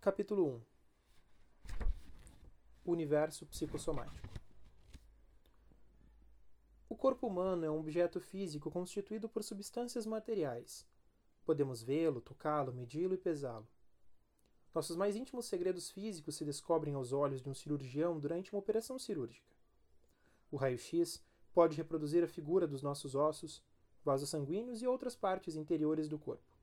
Capítulo 1 Universo psicossomático O corpo humano é um objeto físico constituído por substâncias materiais. Podemos vê-lo, tocá-lo, medi-lo e pesá-lo. Nossos mais íntimos segredos físicos se descobrem aos olhos de um cirurgião durante uma operação cirúrgica. O raio-x pode reproduzir a figura dos nossos ossos, vasos sanguíneos e outras partes interiores do corpo.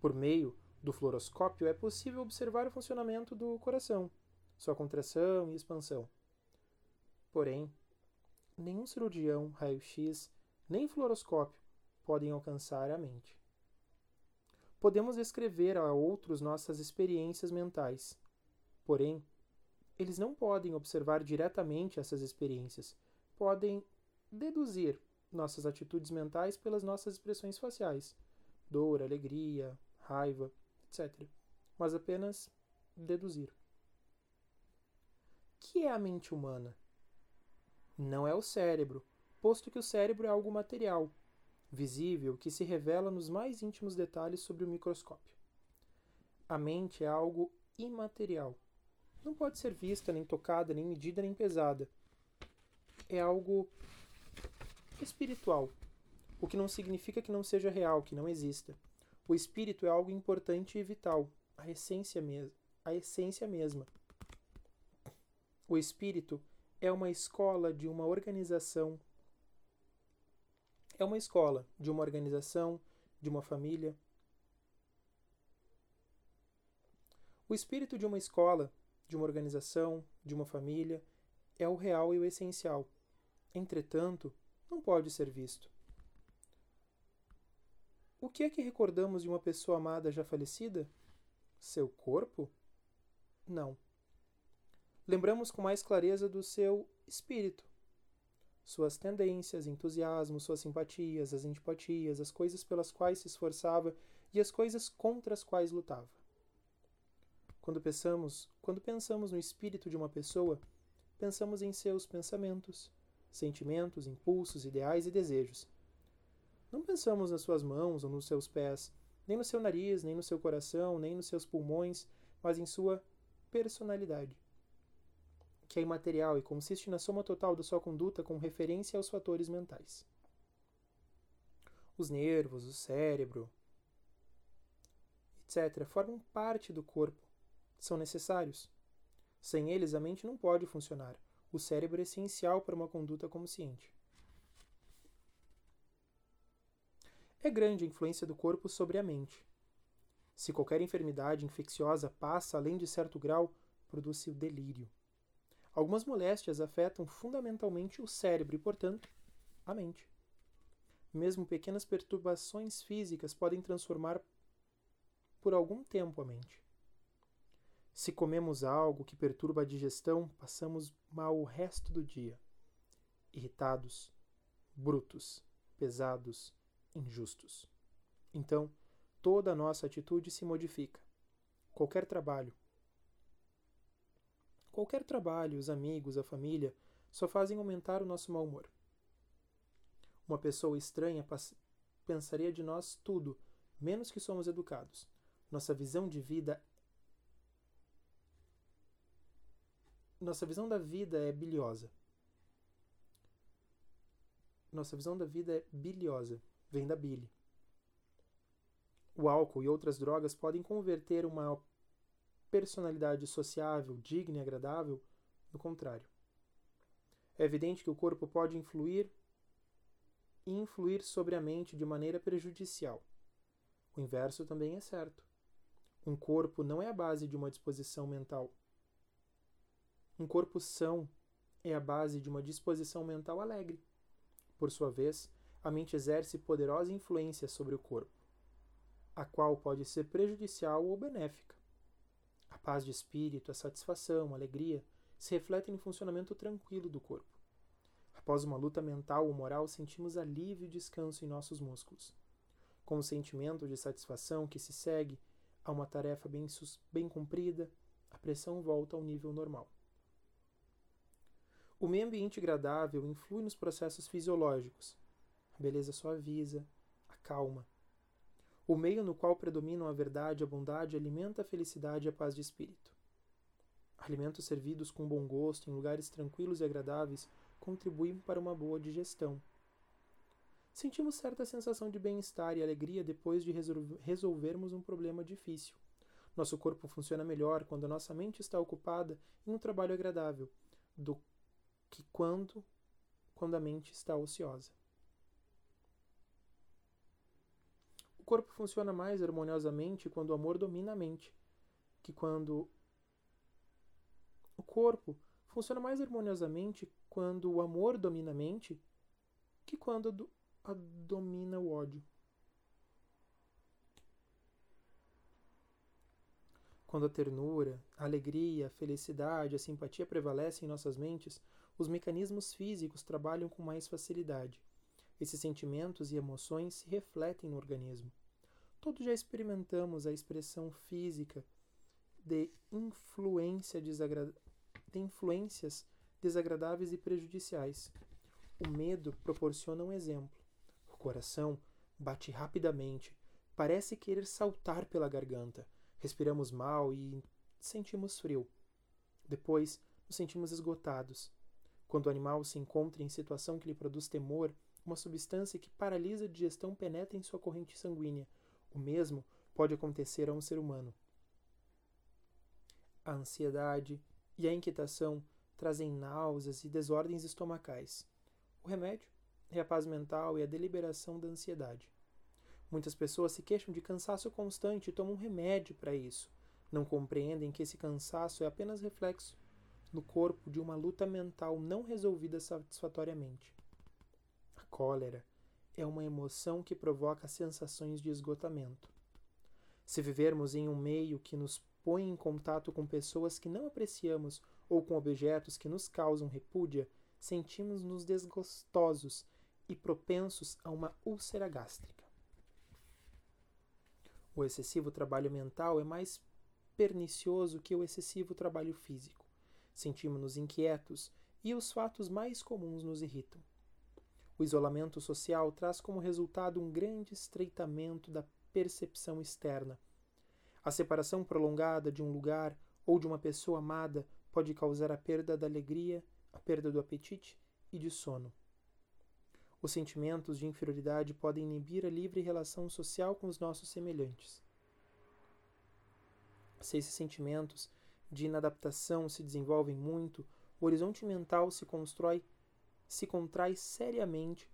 Por meio do fluoroscópio é possível observar o funcionamento do coração, sua contração e expansão. Porém, nenhum cirurgião, raio-x, nem fluoroscópio podem alcançar a mente. Podemos descrever a outros nossas experiências mentais, porém, eles não podem observar diretamente essas experiências, podem deduzir nossas atitudes mentais pelas nossas expressões faciais, dor, alegria, raiva, etc. Mas apenas deduzir. O que é a mente humana? Não é o cérebro, posto que o cérebro é algo material, visível, que se revela nos mais íntimos detalhes sobre o microscópio. A mente é algo imaterial. Não pode ser vista, nem tocada, nem medida, nem pesada. É algo espiritual, o que não significa que não seja real, que não exista. O espírito é algo importante e vital, a essência, a essência mesma. O espírito é uma escola de uma organização. É uma escola de uma organização, de uma família. O espírito de uma escola, de uma organização, de uma família, é o real e o essencial. Entretanto, não pode ser visto. O que é que recordamos de uma pessoa amada já falecida? Seu corpo? Não. Lembramos com mais clareza do seu espírito. Suas tendências, entusiasmos, suas simpatias, as antipatias, as coisas pelas quais se esforçava e as coisas contra as quais lutava. Quando pensamos, quando pensamos no espírito de uma pessoa, pensamos em seus pensamentos, sentimentos, impulsos, ideais e desejos não pensamos nas suas mãos ou nos seus pés, nem no seu nariz, nem no seu coração, nem nos seus pulmões, mas em sua personalidade, que é imaterial e consiste na soma total da sua conduta com referência aos fatores mentais. Os nervos, o cérebro, etc., formam parte do corpo, são necessários. Sem eles, a mente não pode funcionar. O cérebro é essencial para uma conduta consciente. É grande a influência do corpo sobre a mente. Se qualquer enfermidade infecciosa passa além de certo grau, produz-se o delírio. Algumas moléstias afetam fundamentalmente o cérebro e, portanto, a mente. Mesmo pequenas perturbações físicas podem transformar por algum tempo a mente. Se comemos algo que perturba a digestão, passamos mal o resto do dia. Irritados, brutos, pesados, injustos. Então, toda a nossa atitude se modifica. Qualquer trabalho, qualquer trabalho, os amigos, a família, só fazem aumentar o nosso mau humor. Uma pessoa estranha pensaria de nós tudo, menos que somos educados. Nossa visão de vida Nossa visão da vida é biliosa. Nossa visão da vida é biliosa vem da bile. O álcool e outras drogas podem converter uma personalidade sociável, digna e agradável no contrário. É evidente que o corpo pode influir e influir sobre a mente de maneira prejudicial. O inverso também é certo. Um corpo não é a base de uma disposição mental. Um corpo são é a base de uma disposição mental alegre. Por sua vez, a mente exerce poderosa influência sobre o corpo, a qual pode ser prejudicial ou benéfica. A paz de espírito, a satisfação, a alegria se refletem no funcionamento tranquilo do corpo. Após uma luta mental ou moral, sentimos alívio e descanso em nossos músculos. Com o sentimento de satisfação que se segue a uma tarefa bem, bem cumprida, a pressão volta ao nível normal. O meio ambiente agradável influi nos processos fisiológicos, beleza suaviza, acalma. O meio no qual predominam a verdade e a bondade alimenta a felicidade e a paz de espírito. Alimentos servidos com bom gosto em lugares tranquilos e agradáveis contribuem para uma boa digestão. Sentimos certa sensação de bem-estar e alegria depois de resolvermos um problema difícil. Nosso corpo funciona melhor quando nossa mente está ocupada em um trabalho agradável do que quando, quando a mente está ociosa. Corpo funciona mais harmoniosamente quando o amor domina a mente, que quando o corpo funciona mais harmoniosamente quando o amor domina a mente que quando a domina o ódio. Quando a ternura, a alegria, a felicidade, a simpatia prevalecem em nossas mentes, os mecanismos físicos trabalham com mais facilidade. Esses sentimentos e emoções se refletem no organismo. Todos já experimentamos a expressão física de, influência de influências desagradáveis e prejudiciais. O medo proporciona um exemplo. O coração bate rapidamente, parece querer saltar pela garganta. Respiramos mal e sentimos frio. Depois, nos sentimos esgotados. Quando o animal se encontra em situação que lhe produz temor, uma substância que paralisa a digestão penetra em sua corrente sanguínea. O mesmo pode acontecer a um ser humano. A ansiedade e a inquietação trazem náuseas e desordens estomacais. O remédio é a paz mental e a deliberação da ansiedade. Muitas pessoas se queixam de cansaço constante e tomam remédio para isso. Não compreendem que esse cansaço é apenas reflexo no corpo de uma luta mental não resolvida satisfatoriamente. A cólera é uma emoção que provoca sensações de esgotamento. Se vivermos em um meio que nos põe em contato com pessoas que não apreciamos ou com objetos que nos causam repúdia, sentimos-nos desgostosos e propensos a uma úlcera gástrica. O excessivo trabalho mental é mais pernicioso que o excessivo trabalho físico. Sentimos-nos inquietos e os fatos mais comuns nos irritam. O isolamento social traz como resultado um grande estreitamento da percepção externa. A separação prolongada de um lugar ou de uma pessoa amada pode causar a perda da alegria, a perda do apetite e de sono. Os sentimentos de inferioridade podem inibir a livre relação social com os nossos semelhantes. Se esses sentimentos de inadaptação se desenvolvem muito, o horizonte mental se constrói, se contrai seriamente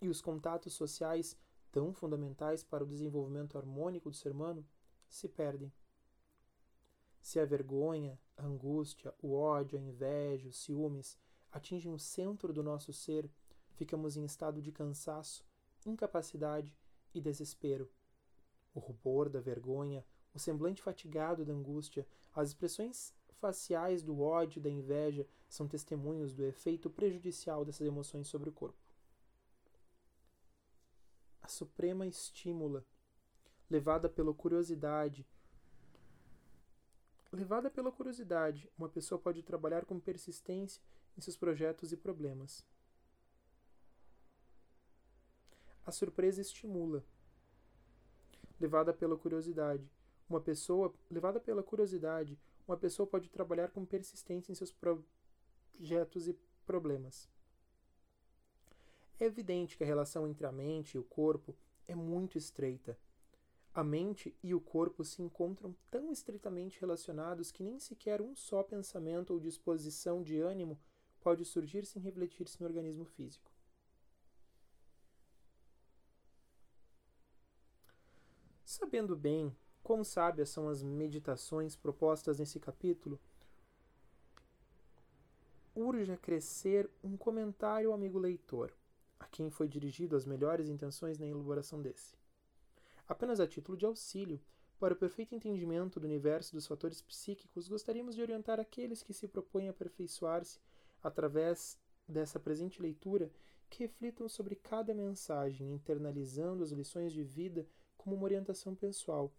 e os contatos sociais, tão fundamentais para o desenvolvimento harmônico do ser humano, se perdem. Se a vergonha, a angústia, o ódio, a inveja, os ciúmes atingem o centro do nosso ser, ficamos em estado de cansaço, incapacidade e desespero. O rubor da vergonha, o semblante fatigado da angústia, as expressões faciais do ódio da inveja são testemunhos do efeito prejudicial dessas emoções sobre o corpo. A suprema estímula, levada pela curiosidade, levada pela curiosidade, uma pessoa pode trabalhar com persistência em seus projetos e problemas. A surpresa estimula. Levada pela curiosidade, uma pessoa, levada pela curiosidade, uma pessoa pode trabalhar com persistência em seus projetos e problemas. É evidente que a relação entre a mente e o corpo é muito estreita. A mente e o corpo se encontram tão estreitamente relacionados que nem sequer um só pensamento ou disposição de ânimo pode surgir sem refletir-se no organismo físico. Sabendo bem quão sábias são as meditações propostas nesse capítulo, urge a crescer um comentário ao amigo leitor, a quem foi dirigido as melhores intenções na elaboração desse. Apenas a título de auxílio, para o perfeito entendimento do universo dos fatores psíquicos, gostaríamos de orientar aqueles que se propõem a aperfeiçoar-se através dessa presente leitura, que reflitam sobre cada mensagem, internalizando as lições de vida como uma orientação pessoal.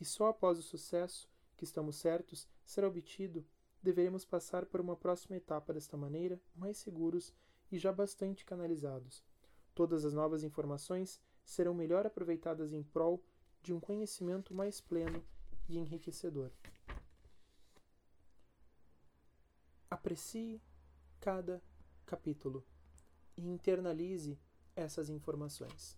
E só após o sucesso, que estamos certos, será obtido, deveremos passar por uma próxima etapa desta maneira, mais seguros e já bastante canalizados. Todas as novas informações serão melhor aproveitadas em prol de um conhecimento mais pleno e enriquecedor. Aprecie cada capítulo e internalize essas informações.